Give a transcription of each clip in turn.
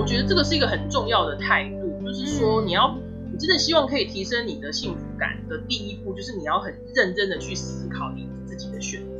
我觉得这个是一个很重要的态度，就是说你要，你真的希望可以提升你的幸福感的第一步，就是你要很认真的去思考你自己的选择。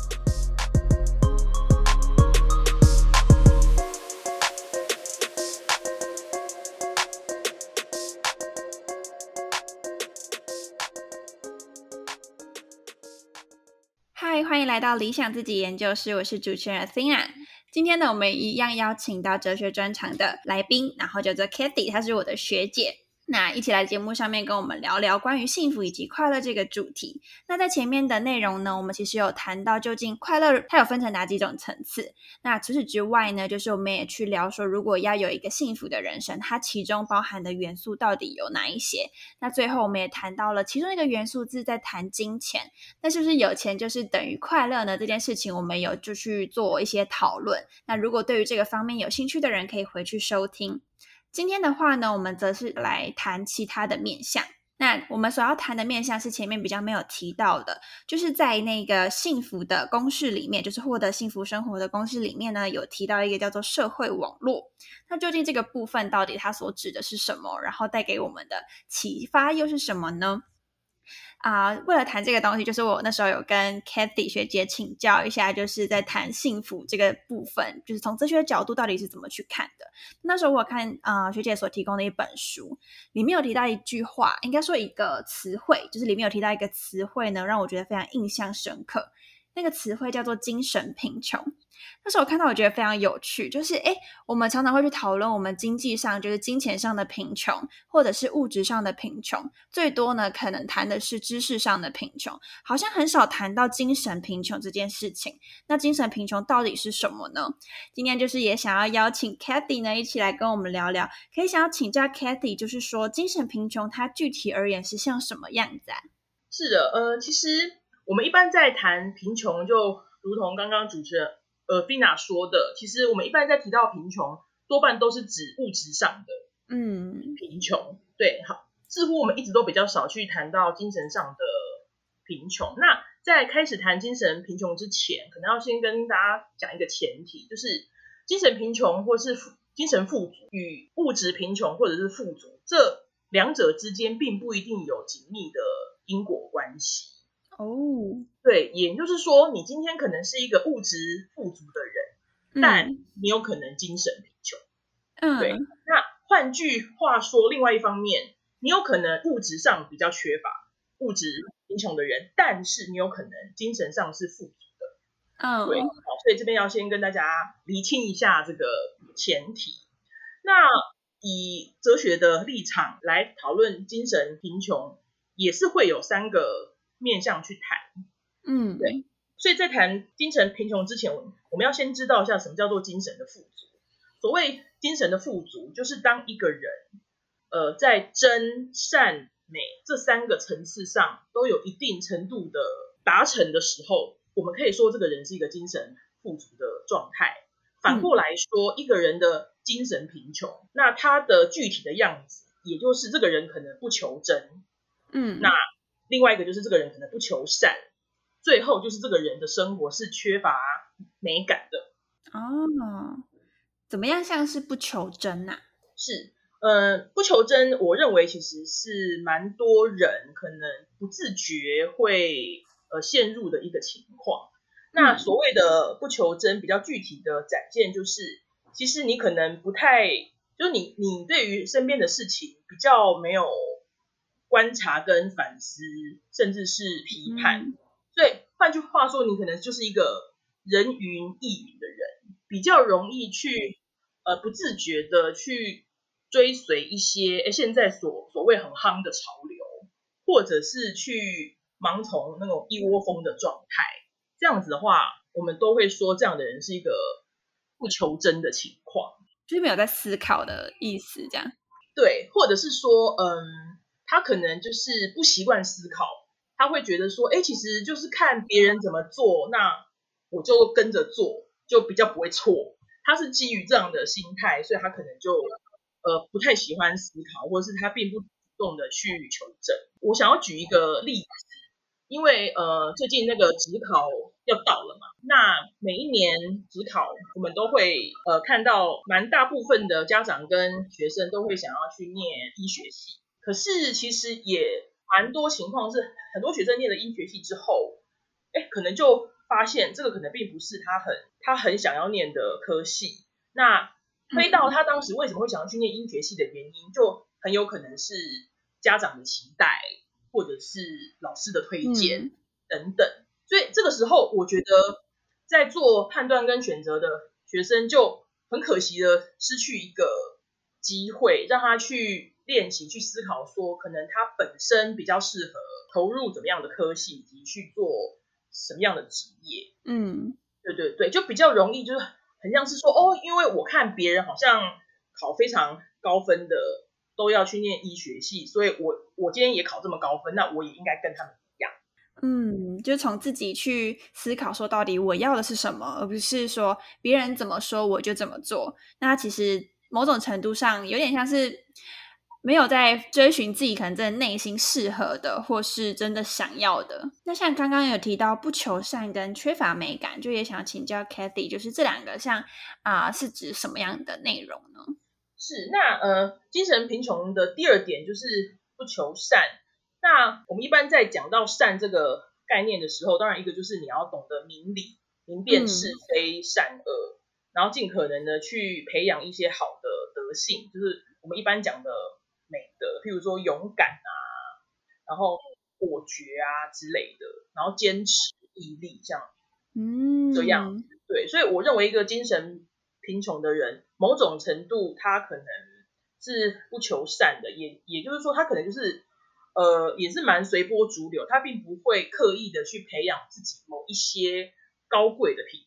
来到理想自己研究室，我是主持人 Athena。今天呢，我们一样邀请到哲学专场的来宾，然后叫做 Kathy，她是我的学姐。那一起来节目上面跟我们聊聊关于幸福以及快乐这个主题。那在前面的内容呢，我们其实有谈到究竟快乐它有分成哪几种层次。那除此之外呢，就是我们也去聊说，如果要有一个幸福的人生，它其中包含的元素到底有哪一些？那最后我们也谈到了其中一个元素是在谈金钱。那是不是有钱就是等于快乐呢？这件事情我们有就去做一些讨论。那如果对于这个方面有兴趣的人，可以回去收听。今天的话呢，我们则是来谈其他的面相。那我们所要谈的面相是前面比较没有提到的，就是在那个幸福的公式里面，就是获得幸福生活的公式里面呢，有提到一个叫做社会网络。那究竟这个部分到底它所指的是什么？然后带给我们的启发又是什么呢？啊，为了谈这个东西，就是我那时候有跟 Kathy 学姐请教一下，就是在谈幸福这个部分，就是从哲学角度到底是怎么去看的。那时候我看啊学姐所提供的一本书，里面有提到一句话，应该说一个词汇，就是里面有提到一个词汇呢，让我觉得非常印象深刻。那个词汇叫做精神贫穷。那时候我看到，我觉得非常有趣，就是诶，我们常常会去讨论我们经济上，就是金钱上的贫穷，或者是物质上的贫穷，最多呢可能谈的是知识上的贫穷，好像很少谈到精神贫穷这件事情。那精神贫穷到底是什么呢？今天就是也想要邀请 Kathy 呢一起来跟我们聊聊，可以想要请教 Kathy，就是说精神贫穷它具体而言是像什么样子啊？是的，呃，其实我们一般在谈贫穷，就如同刚刚主持人。呃，Fina 说的，其实我们一般在提到贫穷，多半都是指物质上的，嗯，贫穷。对，好，似乎我们一直都比较少去谈到精神上的贫穷。那在开始谈精神贫穷之前，可能要先跟大家讲一个前提，就是精神贫穷或是精神富足与物质贫穷或者是富足这两者之间，并不一定有紧密的因果关系。哦，对，也就是说，你今天可能是一个物质富足的人，但你有可能精神贫穷。嗯，对。那换句话说，另外一方面，你有可能物质上比较缺乏，物质贫穷的人，但是你有可能精神上是富足的。嗯，对。好，所以这边要先跟大家厘清一下这个前提。那以哲学的立场来讨论精神贫穷，也是会有三个。面向去谈，嗯，对，所以在谈精神贫穷之前，我们要先知道一下什么叫做精神的富足。所谓精神的富足，就是当一个人，呃，在真善美这三个层次上都有一定程度的达成的时候，我们可以说这个人是一个精神富足的状态。反过来说，一个人的精神贫穷，那他的具体的样子，也就是这个人可能不求真，嗯，那。另外一个就是这个人可能不求善，最后就是这个人的生活是缺乏美感的。哦，怎么样像是不求真呐？是，呃，不求真，我认为其实是蛮多人可能不自觉会呃陷入的一个情况。那所谓的不求真，比较具体的展现就是，其实你可能不太，就是你你对于身边的事情比较没有。观察跟反思，甚至是批判，所以换句话说，你可能就是一个人云亦云的人，比较容易去呃不自觉的去追随一些诶现在所所谓很夯的潮流，或者是去盲从那种一窝蜂的状态。这样子的话，我们都会说这样的人是一个不求真的情况，就是没有在思考的意思，这样。对，或者是说，嗯，他可能就是不习惯思考，他会觉得说，哎，其实就是看别人怎么做，那我就跟着做，就比较不会错。他是基于这样的心态，所以他可能就呃不太喜欢思考，或者是他并不主动的去求证。我想要举一个例子，因为呃最近那个职考要到了嘛，那每一年职考我们都会呃看到蛮大部分的家长跟学生都会想要去念医学系，可是其实也蛮多情况是很多学生念了医学系之后，哎可能就发现这个可能并不是他很他很想要念的科系，那推到他当时为什么会想要去念医学系的原因，就很有可能是。家长的期待，或者是老师的推荐等等，所以这个时候，我觉得在做判断跟选择的学生就很可惜的失去一个机会，让他去练习、去思考，说可能他本身比较适合投入怎么样的科系，以及去做什么样的职业。嗯，对对对，就比较容易，就是很像是说，哦，因为我看别人好像考非常高分的。都要去念医学系，所以我我今天也考这么高分，那我也应该跟他们一样。嗯，就从自己去思考，说到底我要的是什么，而不是说别人怎么说我就怎么做。那其实某种程度上有点像是没有在追寻自己可能真的内心适合的，或是真的想要的。那像刚刚有提到不求善跟缺乏美感，就也想请教 Kathy，就是这两个像啊是指什么样的内容呢？是，那呃，精神贫穷的第二点就是不求善。那我们一般在讲到善这个概念的时候，当然一个就是你要懂得明理，明辨是非善恶，然后尽可能的去培养一些好的德性，就是我们一般讲的美的，譬如说勇敢啊，然后果决啊之类的，然后坚持毅力，这样，嗯，这样，对，所以我认为一个精神。贫穷的人，某种程度他可能是不求善的，也也就是说，他可能就是呃，也是蛮随波逐流，他并不会刻意的去培养自己某一些高贵的品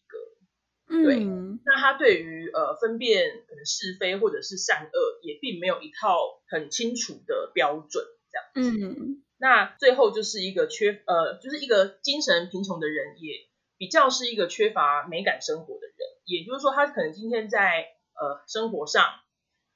格。对，那他对于呃分辨可能是非或者是善恶，也并没有一套很清楚的标准，这样。嗯，那最后就是一个缺呃，就是一个精神贫穷的人，也比较是一个缺乏美感生活的人。也就是说，他可能今天在呃生活上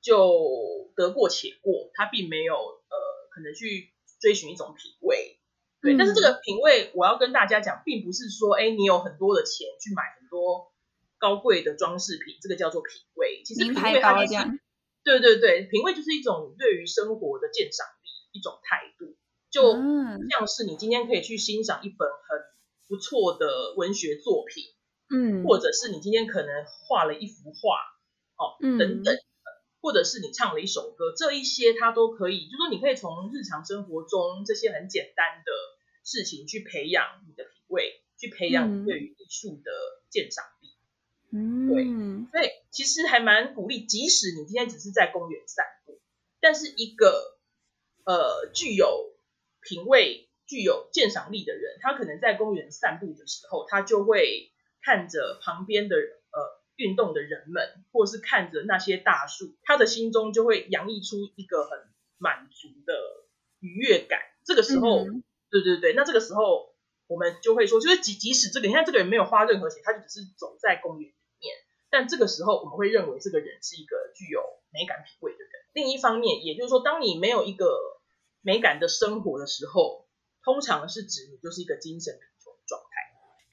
就得过且过，他并没有呃可能去追寻一种品味，对。但是这个品味，我要跟大家讲，并不是说，哎，你有很多的钱去买很多高贵的装饰品，这个叫做品味。其实品味它是，对对对，品味就是一种对于生活的鉴赏力，一种态度，就像是你今天可以去欣赏一本很不错的文学作品。嗯，或者是你今天可能画了一幅画，哦，等等，或者是你唱了一首歌，这一些它都可以，就说你可以从日常生活中这些很简单的事情去培养你的品味，去培养你对于艺术的鉴赏力。嗯，对，所以其实还蛮鼓励，即使你今天只是在公园散步，但是一个呃具有品味、具有鉴赏力的人，他可能在公园散步的时候，他就会。看着旁边的呃运动的人们，或是看着那些大树，他的心中就会洋溢出一个很满足的愉悦感。这个时候，对对对，那这个时候我们就会说，就是即即使这个你看这个人没有花任何钱，他就只是走在公园里面，但这个时候我们会认为这个人是一个具有美感品味的人。另一方面，也就是说，当你没有一个美感的生活的时候，通常是指你就是一个精神。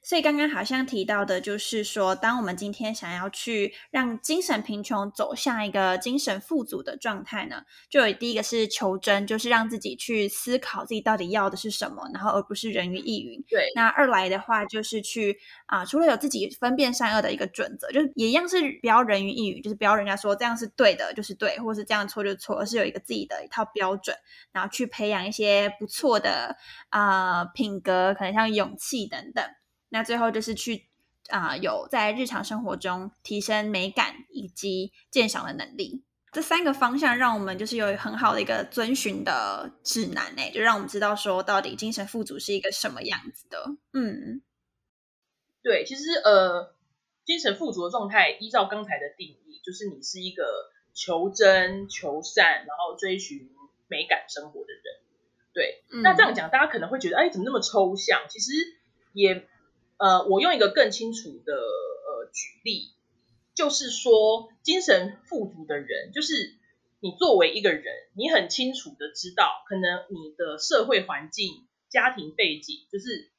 所以刚刚好像提到的，就是说，当我们今天想要去让精神贫穷走向一个精神富足的状态呢，就有第一个是求真，就是让自己去思考自己到底要的是什么，然后而不是人云亦云。对。那二来的话，就是去啊，除了有自己分辨善恶的一个准则，就是也一样是不要人云亦云，就是不要人家说这样是对的，就是对，或是这样错就错，而是有一个自己的一套标准，然后去培养一些不错的啊品格，可能像勇气等等。那最后就是去啊，有在日常生活中提升美感以及鉴赏的能力，这三个方向让我们就是有很好的一个遵循的指南呢，就让我们知道说到底精神富足是一个什么样子的。嗯，对，其实呃，精神富足的状态，依照刚才的定义，就是你是一个求真、求善，然后追寻美感生活的人。对，那这样讲，大家可能会觉得，哎，怎么那么抽象？其实也，呃，我用一个更清楚的呃举例，就是说，精神富足的人，就是你作为一个人，你很清楚的知道，可能你的社会环境、家庭背景，就是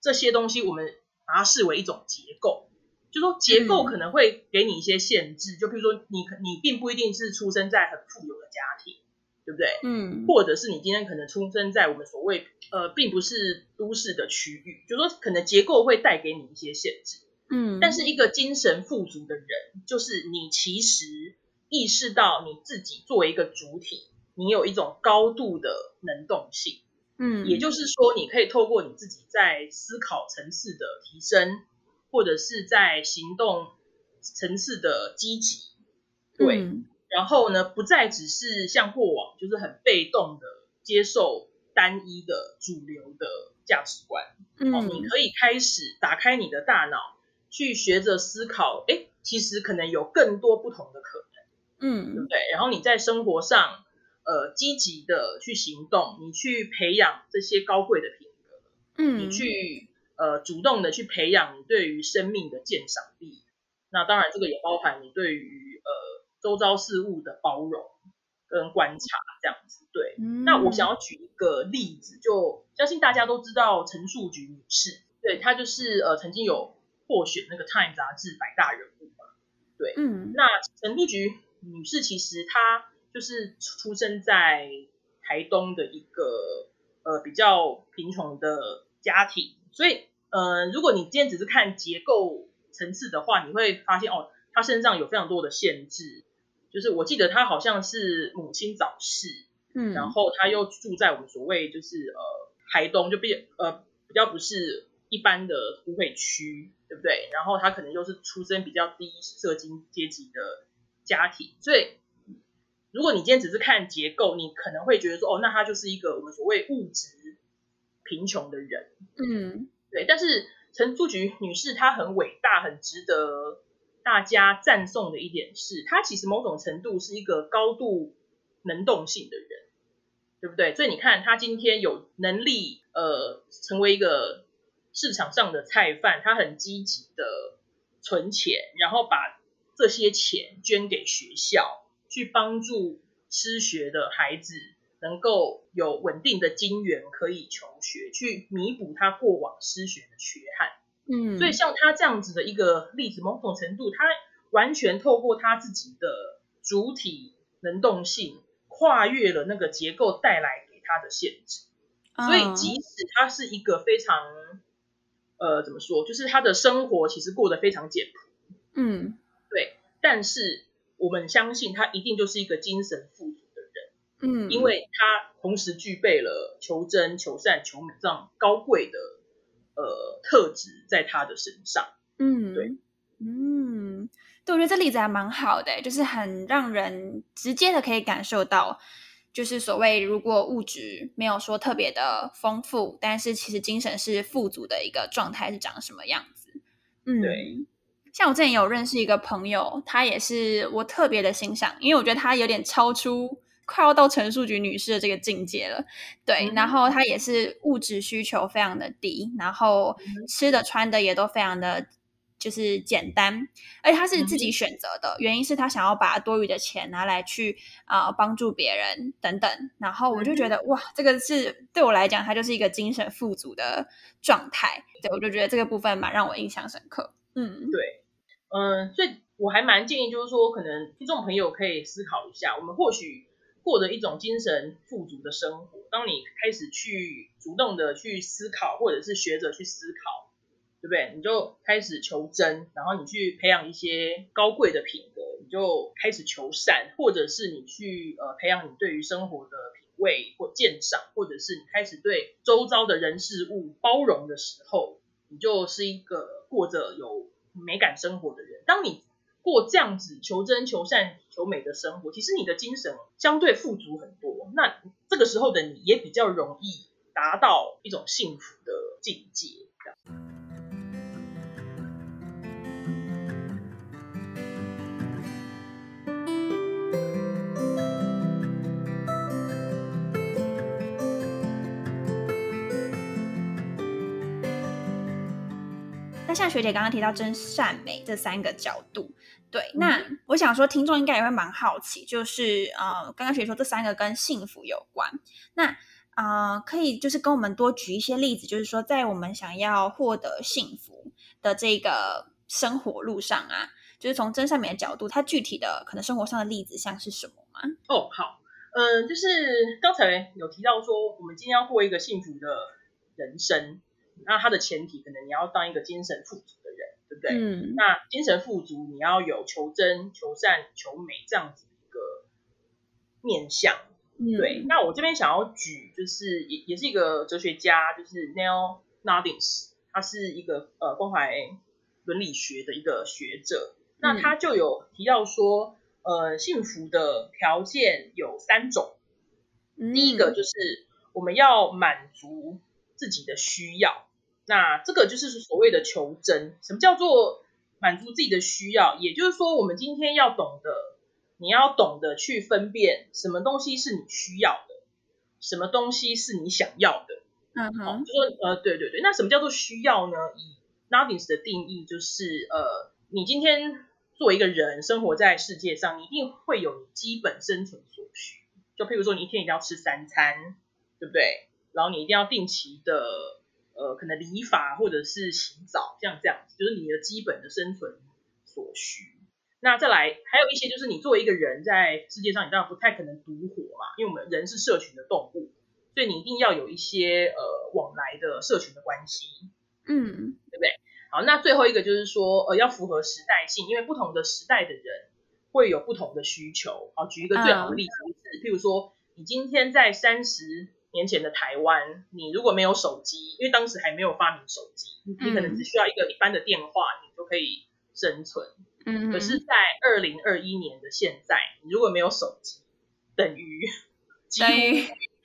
这些东西，我们把它视为一种结构，就说结构可能会给你一些限制，就比如说，你你并不一定是出生在很富有的家庭。对不对？嗯，或者是你今天可能出生在我们所谓呃，并不是都市的区域，就说可能结构会带给你一些限制，嗯，但是一个精神富足的人，就是你其实意识到你自己作为一个主体，你有一种高度的能动性，嗯，也就是说，你可以透过你自己在思考层次的提升，或者是在行动层次的积极，对。然后呢，不再只是像过往，就是很被动的接受单一的主流的价值观。嗯，你可以开始打开你的大脑，去学着思考。哎，其实可能有更多不同的可能。嗯，对不对？然后你在生活上，呃，积极的去行动，你去培养这些高贵的品格。嗯，你去呃主动的去培养你对于生命的鉴赏力。那当然，这个也包含你对于呃。周遭事物的包容跟观察，这样子对。那我想要举一个例子，就相信大家都知道陈树菊女士，对她就是呃曾经有获选那个《Time》杂志百大人物嘛。对，嗯。那陈树菊女士其实她就是出生在台东的一个呃比较贫穷的家庭，所以呃如果你今天只是看结构层次的话，你会发现哦，她身上有非常多的限制。就是我记得他好像是母亲早逝，嗯，然后他又住在我们所谓就是呃台东，就比呃比较不是一般的都会区，对不对？然后他可能又是出身比较低社经阶级的家庭，所以如果你今天只是看结构，你可能会觉得说，哦，那他就是一个我们所谓物质贫穷的人，嗯，对。但是陈淑菊女士她很伟大，很值得。大家赞颂的一点是，他其实某种程度是一个高度能动性的人，对不对？所以你看，他今天有能力，呃，成为一个市场上的菜贩，他很积极的存钱，然后把这些钱捐给学校，去帮助失学的孩子能够有稳定的金源可以求学，去弥补他过往失学的缺憾。嗯，所以像他这样子的一个例子，某种程度，他完全透过他自己的主体能动性，跨越了那个结构带来给他的限制。所以即使他是一个非常，呃，怎么说，就是他的生活其实过得非常简朴。嗯，对。但是我们相信他一定就是一个精神富足的人。嗯，因为他同时具备了求真、求善、求美这样高贵的。呃，特质在他的身上，嗯，对，嗯，对，我觉得这例子还蛮好的，就是很让人直接的可以感受到，就是所谓如果物质没有说特别的丰富，但是其实精神是富足的一个状态是长什么样子，嗯，对，像我之前有认识一个朋友，他也是我特别的欣赏，因为我觉得他有点超出。快要到陈述菊女士的这个境界了，对，然后她也是物质需求非常的低，然后吃的穿的也都非常的就是简单，而且她是自己选择的，原因是她想要把多余的钱拿来去啊帮助别人等等，然后我就觉得哇，这个是对我来讲，她就是一个精神富足的状态，对我就觉得这个部分蛮让我印象深刻，嗯，对，嗯，所以我还蛮建议，就是说可能听众朋友可以思考一下，我们或许。过着一种精神富足的生活。当你开始去主动的去思考，或者是学着去思考，对不对？你就开始求真，然后你去培养一些高贵的品格，你就开始求善，或者是你去呃培养你对于生活的品味或鉴赏，或者是你开始对周遭的人事物包容的时候，你就是一个过着有美感生活的人。当你过这样子求真、求善、求美的生活，其实你的精神相对富足很多。那这个时候的你也比较容易达到一种幸福的境界。那像学姐刚刚提到真善美这三个角度，对，那我想说听众应该也会蛮好奇，就是呃，刚刚学姐说这三个跟幸福有关，那啊，可以就是跟我们多举一些例子，就是说在我们想要获得幸福的这个生活路上啊，就是从真善美的角度，它具体的可能生活上的例子像是什么吗？哦，好，嗯，就是刚才有提到说，我们今天要过一个幸福的人生。那它的前提可能你要当一个精神富足的人，对不对？嗯。那精神富足，你要有求真、求善、求美这样子一个面相，对。那我这边想要举，就是也也是一个哲学家，就是 Neil Nardins，他是一个呃关怀伦理学的一个学者。那他就有提到说，呃，幸福的条件有三种。第一个就是我们要满足。自己的需要，那这个就是所谓的求真。什么叫做满足自己的需要？也就是说，我们今天要懂得，你要懂得去分辨什么东西是你需要的，什么东西是你想要的。嗯哼，就说呃，对对对，那什么叫做需要呢？以 Nardins 的定义就是，呃，你今天作为一个人生活在世界上，你一定会有你基本生存所需。就譬如说，你一天一定要吃三餐，对不对？然后你一定要定期的，呃，可能理发或者是洗澡，像这样子，就是你的基本的生存所需。那再来，还有一些就是你作为一个人在世界上，你当然不太可能独活嘛，因为我们人是社群的动物，所以你一定要有一些呃往来的社群的关系，嗯，对不对？好，那最后一个就是说，呃，要符合时代性，因为不同的时代的人会有不同的需求。好，举一个最好的例子是，譬如说，你今天在三十。年前的台湾，你如果没有手机，因为当时还没有发明手机，你可能只需要一个一般的电话，你就可以生存。嗯，可是，在二零二一年的现在，你如果没有手机，等于 几乎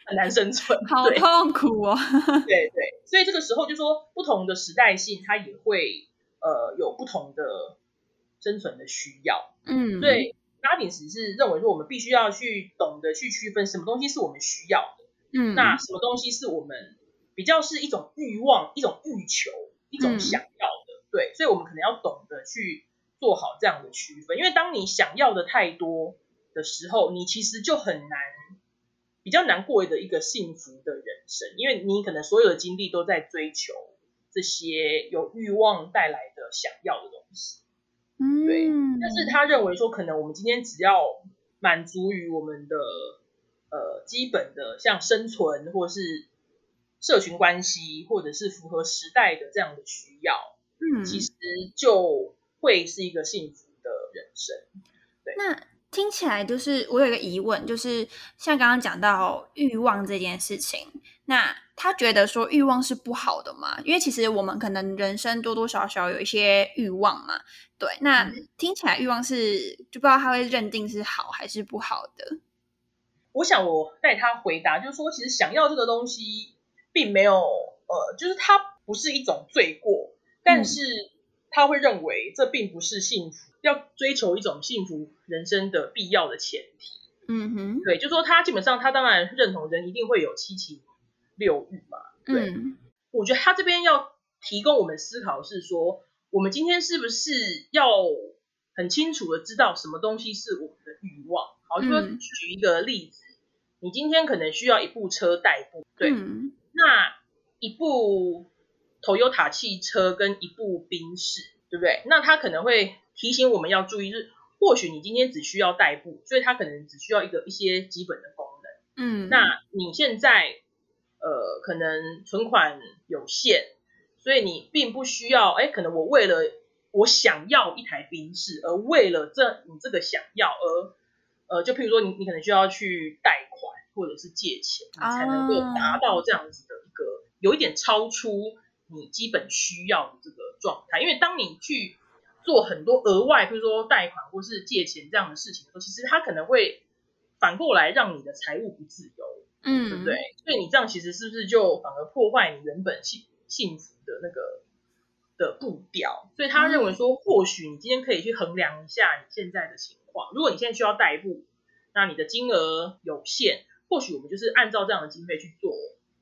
很难生存，好痛苦哦。对对，所以这个时候就说，不同的时代性，它也会呃有不同的生存的需要。嗯，对，拉丁斯是认为说，我们必须要去懂得去区分什么东西是我们需要。嗯，那什么东西是我们比较是一种欲望、一种欲求、一种想要的？对，所以我们可能要懂得去做好这样的区分，因为当你想要的太多的时候，你其实就很难比较难过的一个幸福的人生，因为你可能所有的精力都在追求这些有欲望带来的想要的东西。嗯，对。但是他认为说，可能我们今天只要满足于我们的。呃，基本的像生存或是社群关系，或者是符合时代的这样的需要，嗯，其实就会是一个幸福的人生。对，那听起来就是我有一个疑问，就是像刚刚讲到欲望这件事情，那他觉得说欲望是不好的吗？因为其实我们可能人生多多少少有一些欲望嘛。对，那听起来欲望是就不知道他会认定是好还是不好的。我想我带他回答，就是说，其实想要这个东西，并没有，呃，就是它不是一种罪过，但是他会认为这并不是幸福，要追求一种幸福人生的必要的前提。嗯哼，对，就说他基本上他当然认同人一定会有七情六欲嘛。对，我觉得他这边要提供我们思考是说，我们今天是不是要很清楚的知道什么东西是我们的欲望？好，就说举一个例子。你今天可能需要一部车代步，对，那一部 Toyota 汽车跟一部宾士，对不对？那它可能会提醒我们要注意，是或许你今天只需要代步，所以它可能只需要一个一些基本的功能，嗯，那你现在呃可能存款有限，所以你并不需要，哎，可能我为了我想要一台宾士，而为了这你这个想要而呃，就譬如说你你可能需要去贷款或者是借钱，你才能够达到这样子的一个有一点超出你基本需要的这个状态。因为当你去做很多额外，譬如说贷款或是借钱这样的事情的时候，其实它可能会反过来让你的财务不自由，嗯，对不对？所以你这样其实是不是就反而破坏你原本幸幸福的那个的步调？所以他认为说，或许你今天可以去衡量一下你现在的情。如果你现在需要代步，那你的金额有限，或许我们就是按照这样的经费去做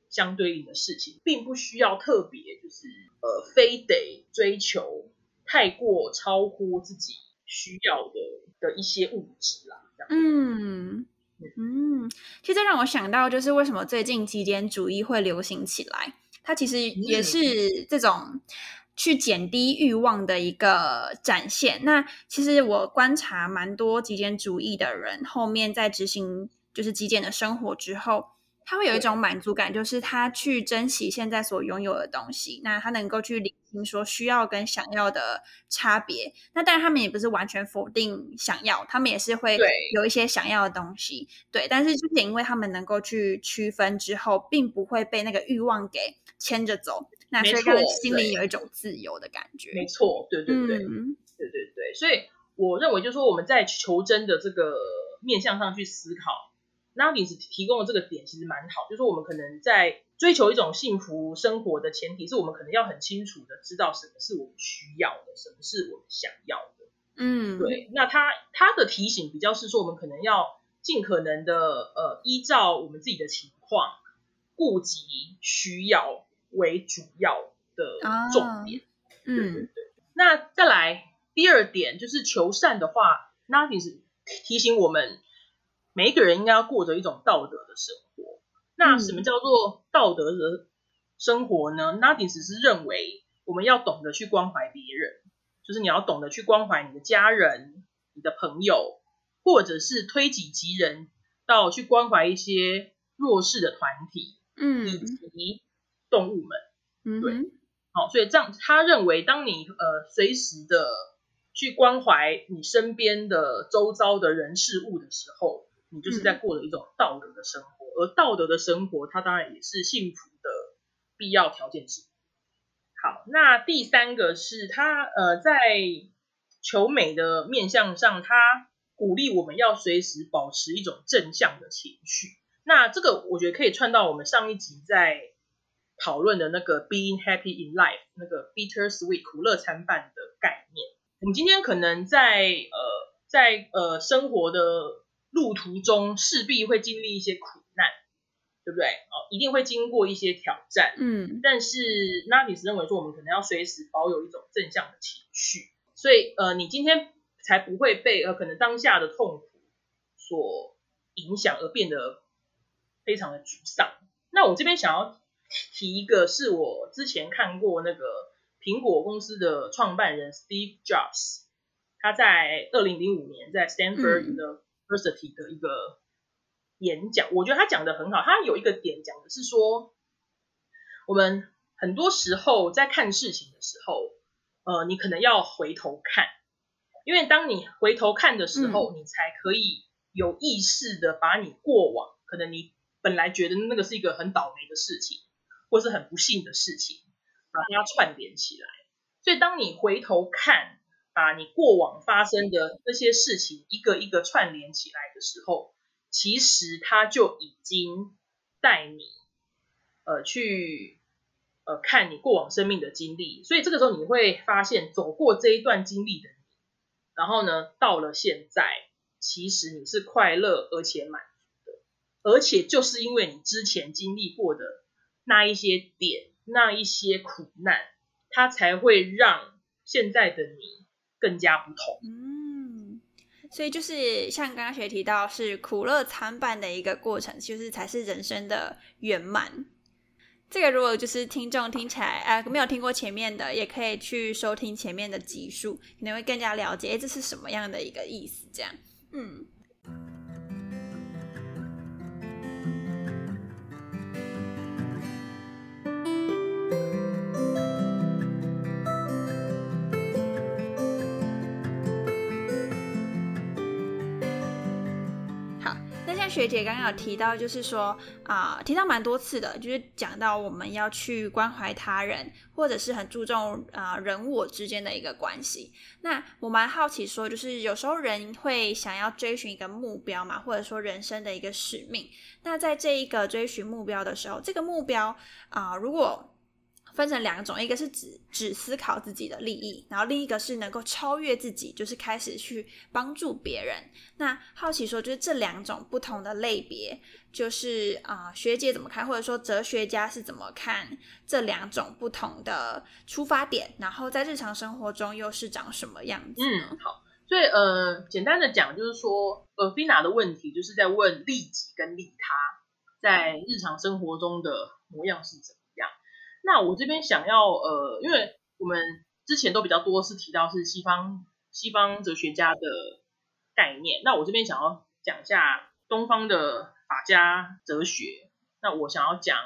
相对应的事情，并不需要特别就是呃，非得追求太过超乎自己需要的的一些物质啦。嗯嗯，其实让我想到就是为什么最近极简主义会流行起来，它其实也是这种去减低欲望的一个展现。那其实我观察蛮多极简主义的人，后面在执行就是极简的生活之后。他会有一种满足感，就是他去珍惜现在所拥有的东西，那他能够去理清说需要跟想要的差别。那当然，他们也不是完全否定想要，他们也是会有一些想要的东西。对，但是就是因为他们能够去区分之后，并不会被那个欲望给牵着走，那所以让心里有一种自由的感觉。没错，对对对，对对对。所以我认为，就是说我们在求真的这个面向上去思考。那你是提供的这个点其实蛮好，就是我们可能在追求一种幸福生活的前提，是我们可能要很清楚的知道什么是我们需要的，什么是我们想要的。嗯，对。那他他的提醒比较是说，我们可能要尽可能的呃，依照我们自己的情况，顾及需要为主要的重点。嗯，对对。那再来第二点就是求善的话，那你是提醒我们。每一个人应该要过着一种道德的生活。那什么叫做道德的生活呢？那你只是认为我们要懂得去关怀别人，就是你要懂得去关怀你的家人、你的朋友，或者是推己及人到去关怀一些弱势的团体，嗯，以及动物们，嗯，对，好，所以这样他认为，当你呃随时的去关怀你身边的周遭的人事物的时候。你就是在过了一种道德的生活，而道德的生活，它当然也是幸福的必要条件之一。好，那第三个是他呃，在求美的面向上，他鼓励我们要随时保持一种正向的情绪。那这个我觉得可以串到我们上一集在讨论的那个 being happy in life 那个 bitter sweet 苦乐参半的概念。我们今天可能在呃在呃生活的路途中势必会经历一些苦难，对不对？哦，一定会经过一些挑战。嗯，但是 Navis 认为说，我们可能要随时保有一种正向的情绪，所以呃，你今天才不会被呃可能当下的痛苦所影响而变得非常的沮丧。那我这边想要提一个，是我之前看过那个苹果公司的创办人 Steve Jobs，他在二零零五年在 Stanford 的 University 的一个演讲，我觉得他讲的很好。他有一个点讲的是说，我们很多时候在看事情的时候，呃，你可能要回头看，因为当你回头看的时候，你才可以有意识的把你过往可能你本来觉得那个是一个很倒霉的事情，或是很不幸的事情，把它串联起来。所以当你回头看。把你过往发生的那些事情一个一个串联起来的时候，其实他就已经带你呃去呃看你过往生命的经历，所以这个时候你会发现走过这一段经历的你，然后呢到了现在，其实你是快乐而且满足的，而且就是因为你之前经历过的那一些点、那一些苦难，它才会让现在的你。更加不同，嗯，所以就是像刚刚学提到，是苦乐参半的一个过程，就是才是人生的圆满。这个如果就是听众听起来，呃，没有听过前面的，也可以去收听前面的集数，可能会更加了解，哎，这是什么样的一个意思？这样，嗯。学姐刚刚有提到，就是说啊，提到蛮多次的，就是讲到我们要去关怀他人，或者是很注重啊人我之间的一个关系。那我蛮好奇，说就是有时候人会想要追寻一个目标嘛，或者说人生的一个使命。那在这一个追寻目标的时候，这个目标啊，如果分成两种，一个是只只思考自己的利益，然后另一个是能够超越自己，就是开始去帮助别人。那好奇说，就是这两种不同的类别，就是啊，学姐怎么看，或者说哲学家是怎么看这两种不同的出发点，然后在日常生活中又是长什么样子？嗯，好，所以呃，简单的讲就是说，呃，菲娜的问题就是在问利己跟利他在日常生活中的模样是怎。那我这边想要呃，因为我们之前都比较多是提到是西方西方哲学家的概念，那我这边想要讲一下东方的法家哲学。那我想要讲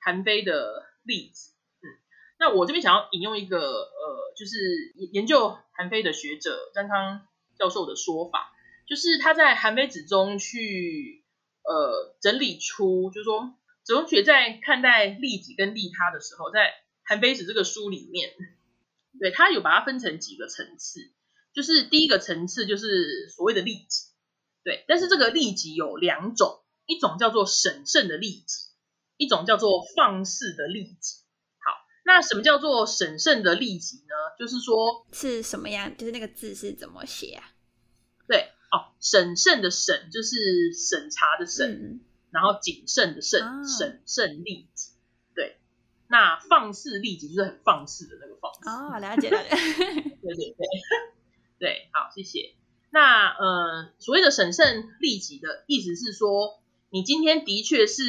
韩非的例子，嗯，那我这边想要引用一个呃，就是研究韩非的学者张康教授的说法，就是他在韩非子中去呃整理出，就是说。哲学在看待利己跟利他的时候，在《韩非子》这个书里面，对他有把它分成几个层次，就是第一个层次就是所谓的利己，对，但是这个利己有两种，一种叫做审慎的利己，一种叫做放肆的利己。好，那什么叫做审慎的利己呢？就是说是什么样？就是那个字是怎么写啊？对，哦，审慎的审就是审查的审。然后谨慎的慎，审慎利己，对。那放肆利己就是很放肆的那个放肆。哦，了解了解。对对对，对，好，谢谢。那呃，所谓的审慎利己的意思是说，你今天的确是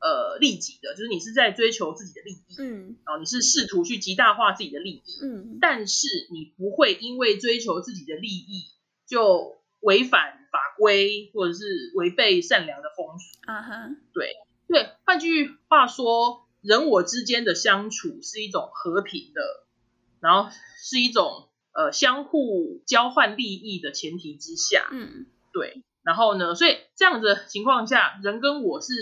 呃利己的，就是你是在追求自己的利益，嗯，然后你是试图去极大化自己的利益，嗯，但是你不会因为追求自己的利益就违反。法规或者是违背善良的风俗，啊哈，对对，换句话说，人我之间的相处是一种和平的，然后是一种呃相互交换利益的前提之下，嗯，对，然后呢，所以这样子情况下，人跟我是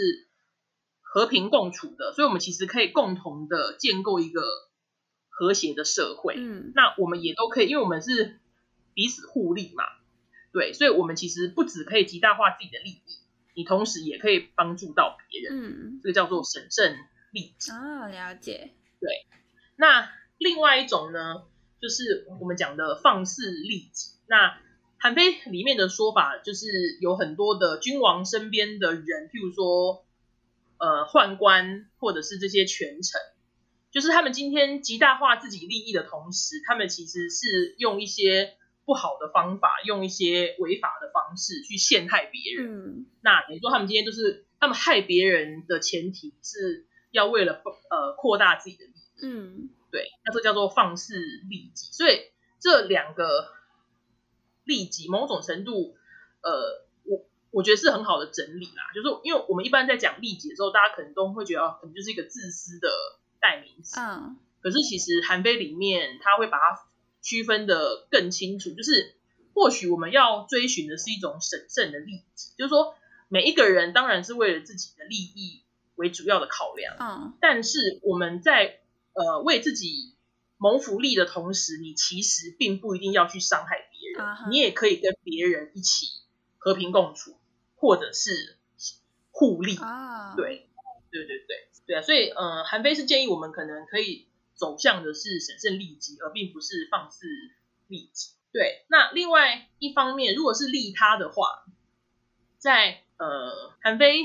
和平共处的，所以我们其实可以共同的建构一个和谐的社会，嗯，那我们也都可以，因为我们是彼此互利嘛。对，所以，我们其实不只可以极大化自己的利益，你同时也可以帮助到别人。嗯，这个叫做审慎利己。啊，了解。对，那另外一种呢，就是我们讲的放肆利己。那韩非里面的说法，就是有很多的君王身边的人，譬如说，呃，宦官或者是这些权臣，就是他们今天极大化自己利益的同时，他们其实是用一些。不好的方法，用一些违法的方式去陷害别人。嗯，那等于说他们今天就是他们害别人的前提是要为了呃扩大自己的利益。嗯，对，那这叫做放肆利己。所以这两个利己，某种程度，呃，我我觉得是很好的整理啦。就是因为我们一般在讲利己的时候，大家可能都会觉得可能就是一个自私的代名词。嗯，可是其实韩非里面他会把它。区分的更清楚，就是或许我们要追寻的是一种审慎的利己，就是说每一个人当然是为了自己的利益为主要的考量，嗯，但是我们在呃为自己谋福利的同时，你其实并不一定要去伤害别人，你也可以跟别人一起和平共处，或者是互利。啊，对，对对对对啊，所以呃，韩非是建议我们可能可以。走向的是审慎利己，而并不是放肆利己。对，那另外一方面，如果是利他的话，在呃韩非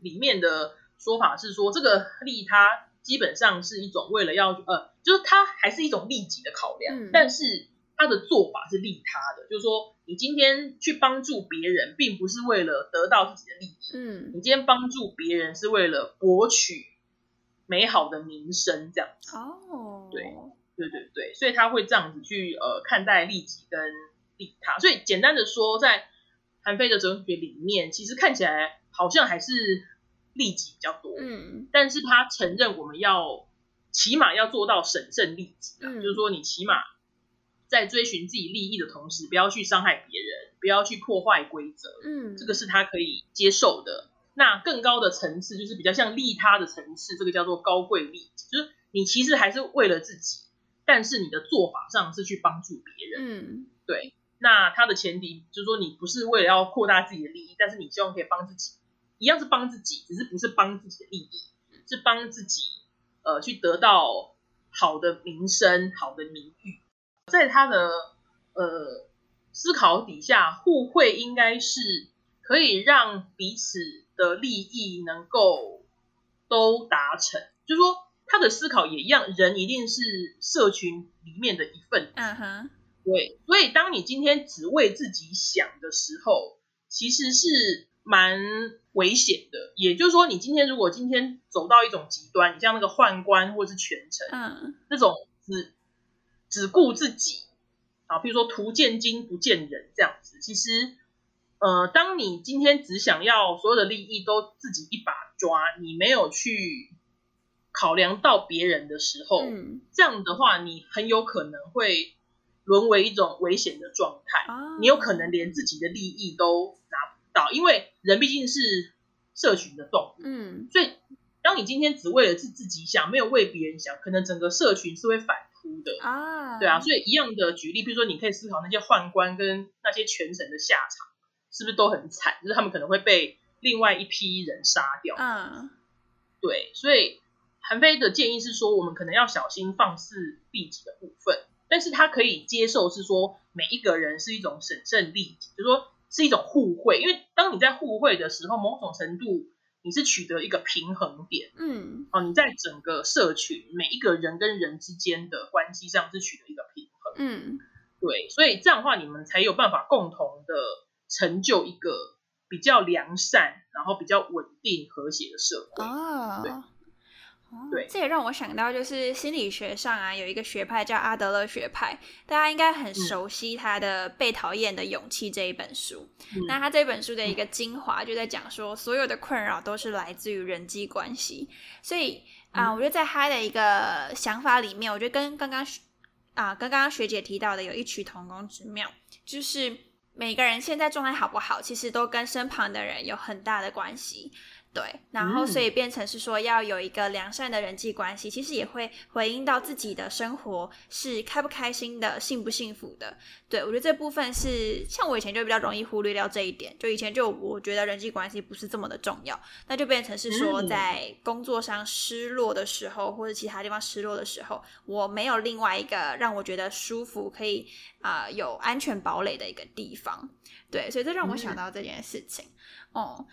里面的说法是说，这个利他基本上是一种为了要呃，就是它还是一种利己的考量，但是他的做法是利他的，就是说你今天去帮助别人，并不是为了得到自己的利益，嗯，你今天帮助别人是为了博取。美好的名声这样子哦，对对对对，所以他会这样子去呃看待利己跟利他。所以简单的说，在韩非的哲学里面，其实看起来好像还是利己比较多，嗯，但是他承认我们要起码要做到审慎利己，嗯，就是说你起码在追寻自己利益的同时，不要去伤害别人，不要去破坏规则，嗯，这个是他可以接受的。那更高的层次就是比较像利他的层次，这个叫做高贵利己，就是你其实还是为了自己，但是你的做法上是去帮助别人。嗯，对。那它的前提就是说，你不是为了要扩大自己的利益，但是你希望可以帮自己，一样是帮自己，只是不是帮自己的利益，是帮自己，呃呃去得到好的名声、好的名誉，在他的呃思考底下，互惠应该是可以让彼此的利益能够都达成，就是说他的思考也一样，人一定是社群里面的一份子。嗯哼，对，所以当你今天只为自己想的时候，其实是。蛮危险的，也就是说，你今天如果今天走到一种极端，你像那个宦官或者是权臣，嗯，那种只只顾自己啊，比如说图见金不见人这样子，其实，呃，当你今天只想要所有的利益都自己一把抓，你没有去考量到别人的时候，嗯，这样的话，你很有可能会沦为一种危险的状态，你有可能连自己的利益都拿不到。因为人毕竟是社群的动物，嗯，所以当你今天只为了自自己想，没有为别人想，可能整个社群是会反扑的啊。对啊，所以一样的举例，比如说你可以思考那些宦官跟那些权臣的下场，是不是都很惨？就是他们可能会被另外一批人杀掉。嗯，对，所以韩非的建议是说，我们可能要小心放肆利己的部分，但是他可以接受是说每一个人是一种审慎利己，就是说。是一种互惠，因为当你在互惠的时候，某种程度你是取得一个平衡点，嗯，哦，你在整个社群每一个人跟人之间的关系上是取得一个平衡，嗯，对，所以这样的话你们才有办法共同的成就一个比较良善，然后比较稳定和谐的社会，哦，对。对，这也让我想到，就是心理学上啊，有一个学派叫阿德勒学派，大家应该很熟悉他的《被讨厌的勇气》这一本书。那他这本书的一个精华就在讲说，所有的困扰都是来自于人际关系。所以啊，我觉得在他的一个想法里面，我觉得跟刚刚啊，跟刚刚学姐提到的有异曲同工之妙，就是每个人现在状态好不好，其实都跟身旁的人有很大的关系。对，然后所以变成是说要有一个良善的人际关系，其实也会回应到自己的生活是开不开心的，幸不幸福的。对我觉得这部分是像我以前就比较容易忽略掉这一点，就以前就我觉得人际关系不是这么的重要，那就变成是说在工作上失落的时候，或者其他地方失落的时候，我没有另外一个让我觉得舒服，可以啊有安全堡垒的一个地方。对，所以这让我想到这件事情。哦，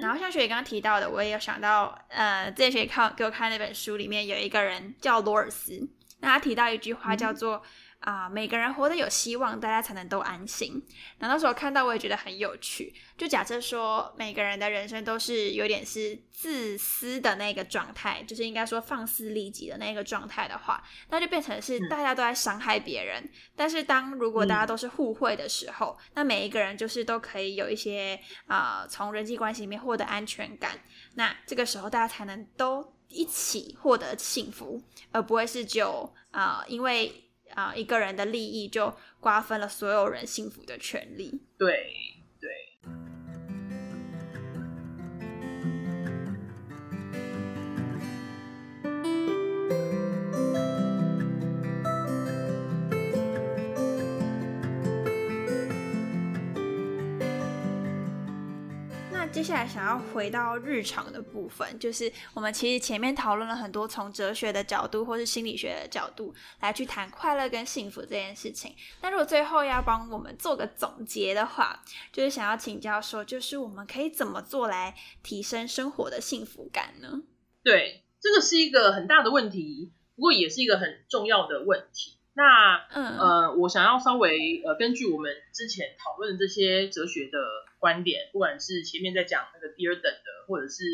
然后像学姐刚刚提到的，我也有想到，呃，这学姐看给我看那本书里面有一个人叫罗尔斯，那他提到一句话叫做。啊，每个人活得有希望，大家才能都安心。那那时候看到我也觉得很有趣。就假设说，每个人的人生都是有点是自私的那个状态，就是应该说放肆利己的那个状态的话，那就变成是大家都在伤害别人。但是当如果大家都是互惠的时候，那每一个人就是都可以有一些啊，从人际关系里面获得安全感。那这个时候大家才能都一起获得幸福，而不会是就啊，因为。啊，一个人的利益就瓜分了所有人幸福的权利。对。接下来想要回到日常的部分，就是我们其实前面讨论了很多从哲学的角度或是心理学的角度来去谈快乐跟幸福这件事情。那如果最后要帮我们做个总结的话，就是想要请教说，就是我们可以怎么做来提升生活的幸福感呢？对，这个是一个很大的问题，不过也是一个很重要的问题。那嗯呃，我想要稍微呃，根据我们之前讨论这些哲学的观点，不管是前面在讲那个第二等的，或者是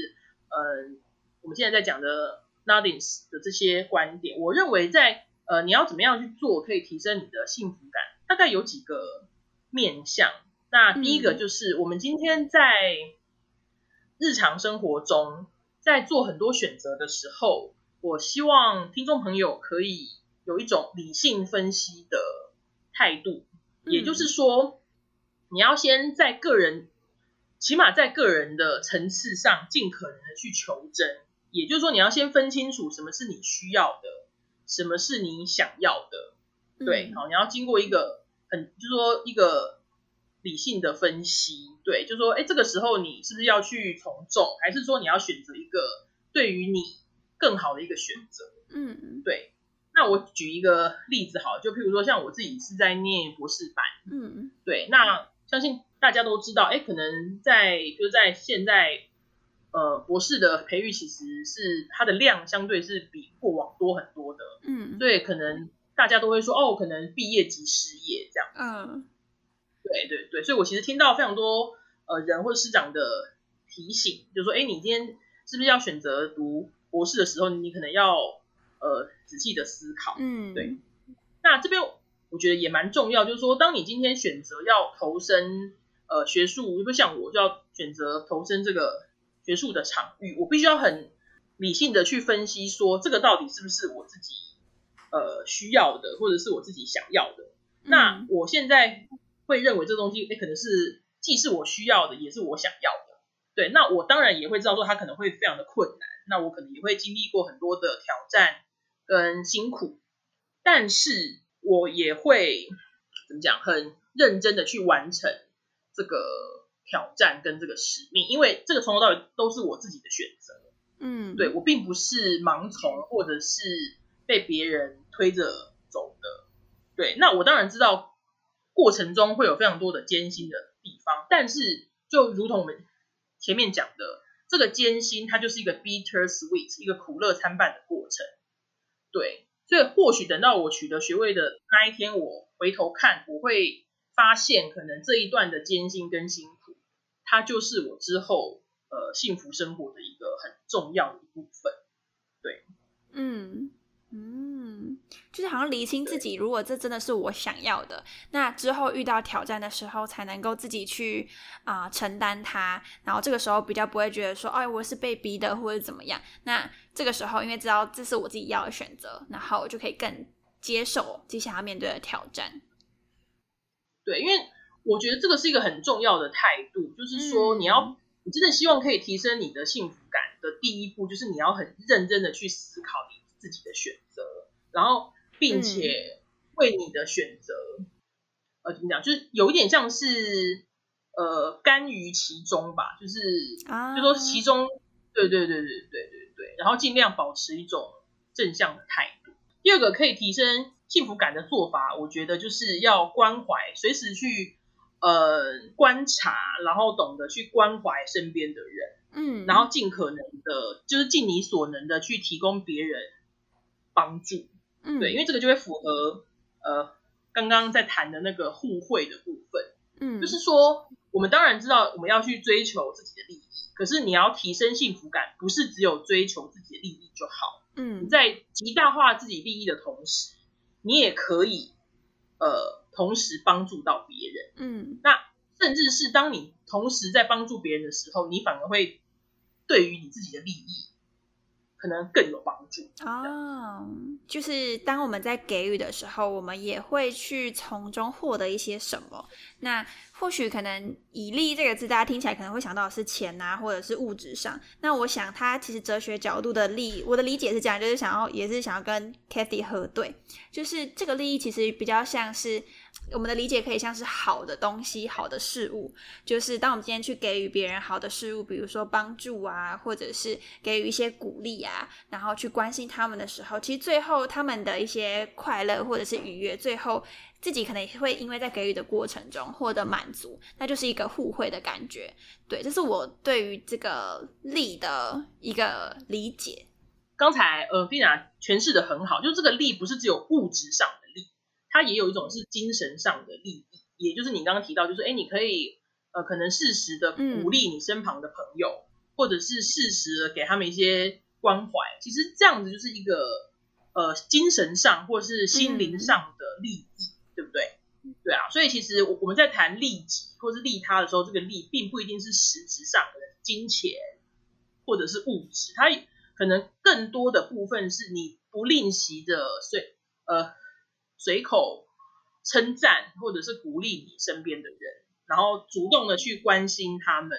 呃我们现在在讲的 Nothings 的这些观点，我认为在呃你要怎么样去做可以提升你的幸福感，大概有几个面向。那第一个就是我们今天在日常生活中在做很多选择的时候，我希望听众朋友可以。有一种理性分析的态度，也就是说，你要先在个人，起码在个人的层次上，尽可能的去求真。也就是说，你要先分清楚什么是你需要的，什么是你想要的。对，好，你要经过一个很，就是说一个理性的分析。对，就是说，哎，这个时候你是不是要去从众，还是说你要选择一个对于你更好的一个选择。嗯，对。那我举一个例子好，就譬如说像我自己是在念博士班，嗯，对。那相信大家都知道，哎，可能在就在现在，呃，博士的培育其实是它的量相对是比过往多很多的，嗯，所以可能大家都会说，哦，可能毕业即失业这样，嗯，对对对。所以我其实听到非常多呃人或者师长的提醒，就说，哎，你今天是不是要选择读博士的时候，你可能要。呃，仔细的思考，嗯，对。那这边我觉得也蛮重要，就是说，当你今天选择要投身呃学术，比如像我就要选择投身这个学术的场域，我必须要很理性的去分析，说这个到底是不是我自己呃需要的，或者是我自己想要的。那我现在会认为这东西，哎，可能是既是我需要的，也是我想要的。对，那我当然也会知道说，它可能会非常的困难，那我可能也会经历过很多的挑战。跟辛苦，但是我也会怎么讲，很认真的去完成这个挑战跟这个使命，因为这个从头到尾都是我自己的选择，嗯，对我并不是盲从或者是被别人推着走的，对，那我当然知道过程中会有非常多的艰辛的地方，但是就如同我们前面讲的，这个艰辛它就是一个 bitter sweet，一个苦乐参半的过程。对，所以或许等到我取得学位的那一天，我回头看，我会发现，可能这一段的艰辛跟辛苦，它就是我之后呃幸福生活的一个很重要的一部分。对，嗯嗯，就是好像厘清自己，如果这真的是我想要的，那之后遇到挑战的时候，才能够自己去啊承担它，然后这个时候比较不会觉得说，哎，我是被逼的或者怎么样。那这个时候，因为知道这是我自己要的选择，然后我就可以更接受接下来面对的挑战。对，因为我觉得这个是一个很重要的态度，就是说你要，你真的希望可以提升你的幸福感的第一步，就是你要很认真的去思考你自己的选择，然后并且为你的选择，呃，怎么讲，就是有一点像是呃甘于其中吧，就是就说其中，对对对对对对。对，然后尽量保持一种正向的态度。第二个可以提升幸福感的做法，我觉得就是要关怀，随时去呃观察，然后懂得去关怀身边的人，嗯，然后尽可能的，就是尽你所能的去提供别人帮助，嗯，对，因为这个就会符合呃刚刚在谈的那个互惠的部分，嗯，就是说我们当然知道我们要去追求自己的利益。可是你要提升幸福感，不是只有追求自己的利益就好。嗯，你在极大化自己利益的同时，你也可以呃同时帮助到别人。嗯，那甚至是当你同时在帮助别人的时候，你反而会对于你自己的利益。可能更有帮助哦。就是当我们在给予的时候，我们也会去从中获得一些什么。那或许可能以利这个字，大家听起来可能会想到是钱啊，或者是物质上。那我想，它其实哲学角度的利，我的理解是这样，就是想要，也是想要跟 Kathy 核对，就是这个利益其实比较像是。我们的理解可以像是好的东西、好的事物，就是当我们今天去给予别人好的事物，比如说帮助啊，或者是给予一些鼓励啊，然后去关心他们的时候，其实最后他们的一些快乐或者是愉悦，最后自己可能也会因为在给予的过程中获得满足，那就是一个互惠的感觉。对，这是我对于这个利的一个理解。刚才呃，菲娜诠释的很好，就这个利不是只有物质上。它也有一种是精神上的利益，也就是你刚刚提到，就是哎，你可以呃，可能适时的鼓励你身旁的朋友，或者是适时的给他们一些关怀。其实这样子就是一个呃精神上或是心灵上的利益，对不对？对啊，所以其实我我们在谈利己或是利他的时候，这个利并不一定是实质上的金钱或者是物质，它可能更多的部分是你不吝惜的，所以呃。随口称赞或者是鼓励你身边的人，然后主动的去关心他们，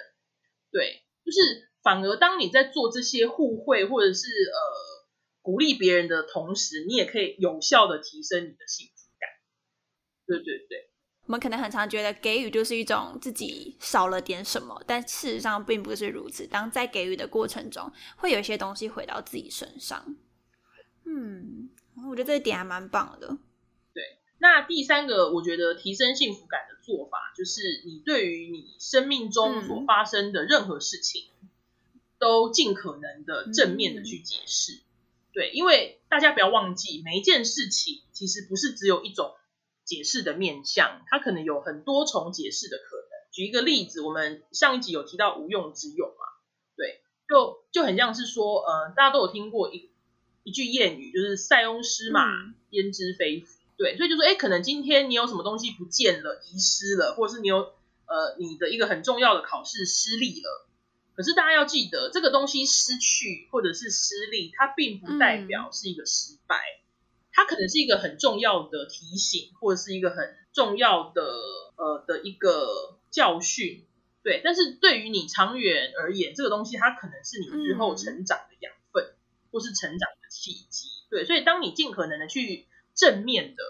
对，就是反而当你在做这些互惠或者是呃鼓励别人的同时，你也可以有效的提升你的幸福感。对对对，我们可能很常觉得给予就是一种自己少了点什么，但事实上并不是如此。当在给予的过程中，会有一些东西回到自己身上。嗯，我觉得这一点还蛮棒的。对，那第三个，我觉得提升幸福感的做法，就是你对于你生命中所发生的任何事情，都尽可能的正面的去解释。对，因为大家不要忘记，每一件事情其实不是只有一种。解释的面向，它可能有很多重解释的可能。举一个例子，我们上一集有提到无用之用嘛？对，就就很像是说，呃，大家都有听过一一句谚语，就是“塞翁失马，焉知非福”。对，所以就说，哎，可能今天你有什么东西不见了、遗失了，或者是你有呃你的一个很重要的考试失利了。可是大家要记得，这个东西失去或者是失利，它并不代表是一个失败。它可能是一个很重要的提醒，或者是一个很重要的呃的一个教训，对。但是对于你长远而言，这个东西它可能是你日后成长的养分，或是成长的契机，对。所以当你尽可能的去正面的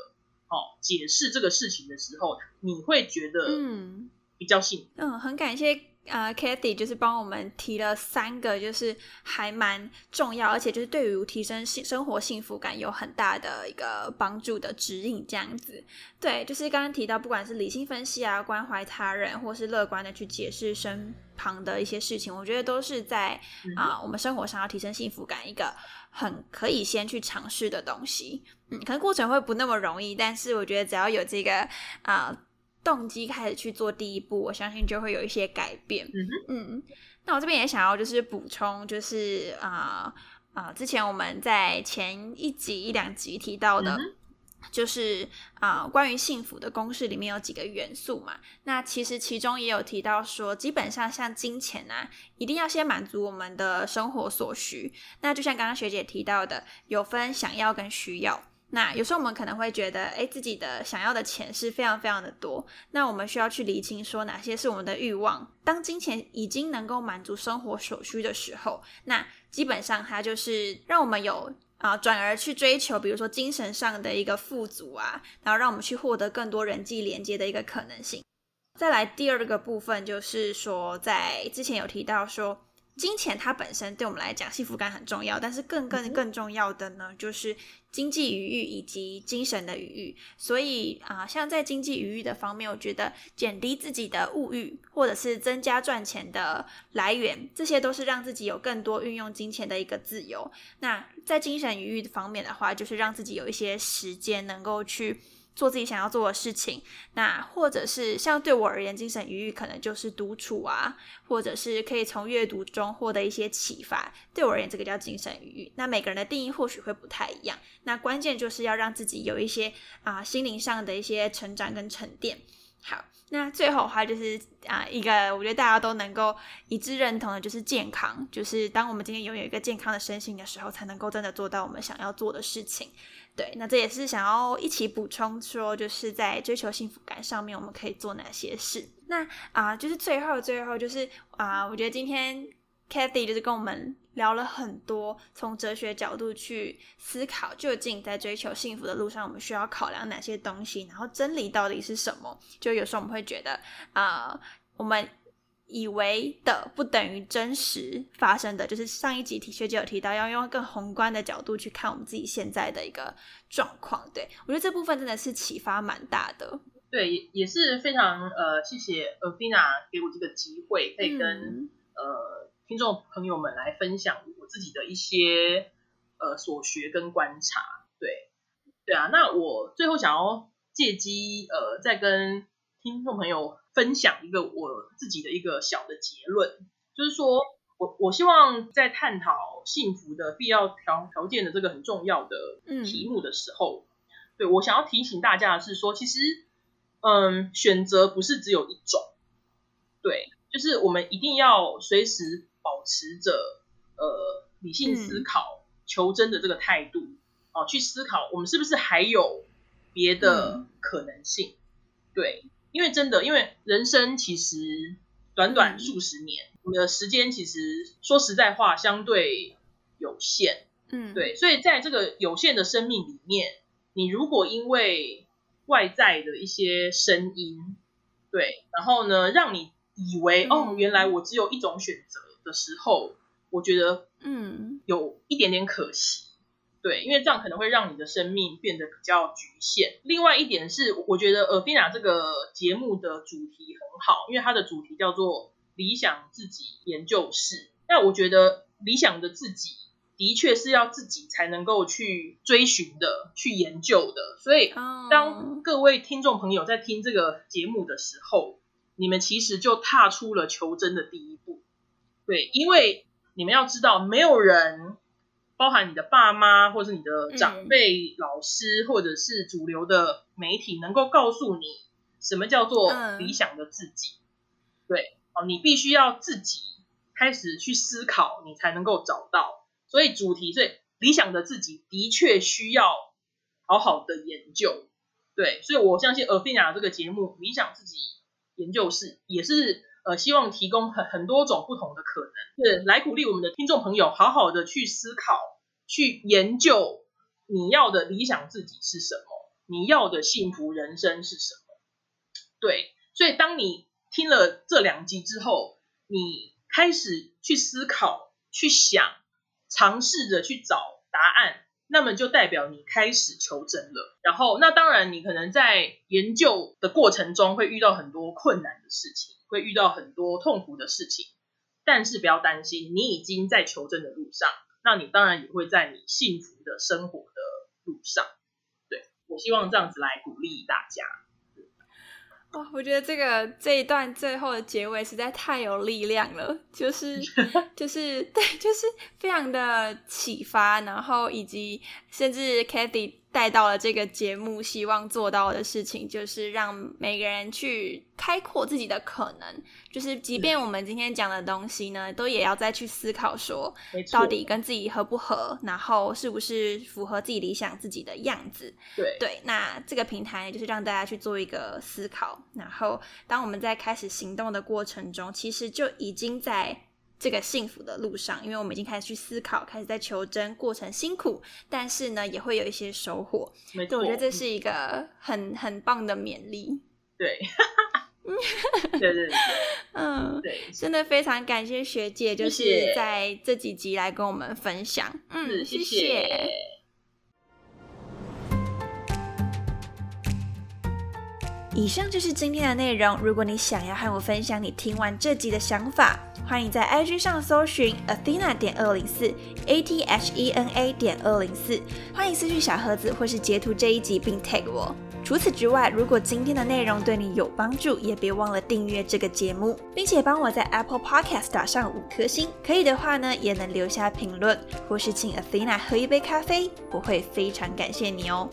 哦解释这个事情的时候，你会觉得嗯比较幸福。嗯，很感谢。呃，Kathy 就是帮我们提了三个，就是还蛮重要，而且就是对于提升幸生活幸福感有很大的一个帮助的指引，这样子。对，就是刚刚提到，不管是理性分析啊，关怀他人，或是乐观的去解释身旁的一些事情，我觉得都是在啊，我们生活上要提升幸福感一个很可以先去尝试的东西。嗯，可能过程会不那么容易，但是我觉得只要有这个啊。动机开始去做第一步，我相信就会有一些改变。嗯嗯，那我这边也想要就是补充，就是啊啊，之前我们在前一集一两集提到的，就是啊关于幸福的公式里面有几个元素嘛。那其实其中也有提到说，基本上像金钱啊，一定要先满足我们的生活所需。那就像刚刚学姐提到的，有分想要跟需要。那有时候我们可能会觉得，哎，自己的想要的钱是非常非常的多。那我们需要去厘清，说哪些是我们的欲望。当金钱已经能够满足生活所需的时候，那基本上它就是让我们有啊，转而去追求，比如说精神上的一个富足啊，然后让我们去获得更多人际连接的一个可能性。再来第二个部分，就是说在之前有提到说。金钱它本身对我们来讲幸福感很重要，但是更更更重要的呢，就是经济余裕以及精神的余裕。所以啊，像在经济余裕的方面，我觉得减低自己的物欲，或者是增加赚钱的来源，这些都是让自己有更多运用金钱的一个自由。那在精神余裕方面的话，就是让自己有一些时间能够去。做自己想要做的事情，那或者是像对我而言，精神愉悦可能就是独处啊，或者是可以从阅读中获得一些启发。对我而言，这个叫精神愉悦。那每个人的定义或许会不太一样。那关键就是要让自己有一些啊心灵上的一些成长跟沉淀。好，那最后的话就是啊一个我觉得大家都能够一致认同的，就是健康。就是当我们今天拥有一个健康的身心的时候，才能够真的做到我们想要做的事情。对，那这也是想要一起补充说，就是在追求幸福感上面，我们可以做哪些事？那啊，就是最后最后就是啊，我觉得今天 Kathy 就是跟我们聊了很多，从哲学角度去思考，究竟在追求幸福的路上，我们需要考量哪些东西？然后真理到底是什么？就有时候我们会觉得啊，我们。以为的不等于真实发生的，就是上一集体学姐有提到，要用更宏观的角度去看我们自己现在的一个状况。对我觉得这部分真的是启发蛮大的。对，也也是非常呃，谢谢 Avina 给我这个机会，可以跟呃听众朋友们来分享我自己的一些呃所学跟观察。对，对啊，那我最后想要借机呃再跟听众朋友。分享一个我自己的一个小的结论，就是说我我希望在探讨幸福的必要条条件的这个很重要的题目的时候，对我想要提醒大家的是说，其实嗯，选择不是只有一种，对，就是我们一定要随时保持着呃理性思考、求真的这个态度哦，去思考我们是不是还有别的可能性，对。因为真的，因为人生其实短短数十年，我们的时间其实说实在话相对有限，嗯，对，所以在这个有限的生命里面，你如果因为外在的一些声音，对，然后呢，让你以为哦，原来我只有一种选择的时候，我觉得嗯，有一点点可惜，对，因为这样可能会让你的生命变得比较局限。另外一点是，我觉得尔，菲娜这个节目的主题很好，因为它的主题叫做理想自己研究室。那我觉得理想的自己。的确是要自己才能够去追寻的、去研究的。所以，当各位听众朋友在听这个节目的时候，你们其实就踏出了求真的第一步。对，因为你们要知道，没有人，包含你的爸妈，或是你的长辈、老师，或者是主流的媒体，能够告诉你什么叫做理想的自己。对，哦，你必须要自己开始去思考，你才能够找到。所以主题最理想的自己的确需要好好的研究，对，所以我相信尔菲亚这个节目理想自己研究室也是呃希望提供很很多种不同的可能，是来鼓励我们的听众朋友好好的去思考，去研究你要的理想自己是什么，你要的幸福人生是什么，对，所以当你听了这两集之后，你开始去思考，去想。尝试着去找答案，那么就代表你开始求真了。然后，那当然你可能在研究的过程中会遇到很多困难的事情，会遇到很多痛苦的事情。但是不要担心，你已经在求真的路上，那你当然也会在你幸福的生活的路上。对我希望这样子来鼓励大家。哇，我觉得这个这一段最后的结尾实在太有力量了，就是 就是 对，就是非常的启发，然后以及甚至 Kathy。带到了这个节目，希望做到的事情就是让每个人去开阔自己的可能。就是即便我们今天讲的东西呢，都也要再去思考说，到底跟自己合不合，然后是不是符合自己理想自己的样子。对对，那这个平台就是让大家去做一个思考。然后，当我们在开始行动的过程中，其实就已经在。这个幸福的路上，因为我们已经开始去思考，开始在求真，过程辛苦，但是呢，也会有一些收获。没错，我觉得这是一个很很棒的勉励。对，对对对，嗯，对，真的非常感谢学姐，就是在这几集来跟我们分享。嗯，谢谢。以上就是今天的内容。如果你想要和我分享你听完这集的想法，欢迎在 IG 上搜寻 Athena 点二零四 A T H E N A 点二零四，欢迎私讯小盒子或是截图这一集并 tag 我。除此之外，如果今天的内容对你有帮助，也别忘了订阅这个节目，并且帮我在 Apple Podcast 打上五颗星。可以的话呢，也能留下评论，或是请 Athena 喝一杯咖啡，我会非常感谢你哦。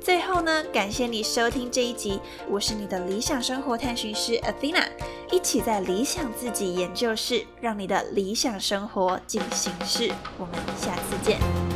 最后呢，感谢你收听这一集，我是你的理想生活探寻师 Athena，一起在理想自己研究室，让你的理想生活进行式。我们下次见。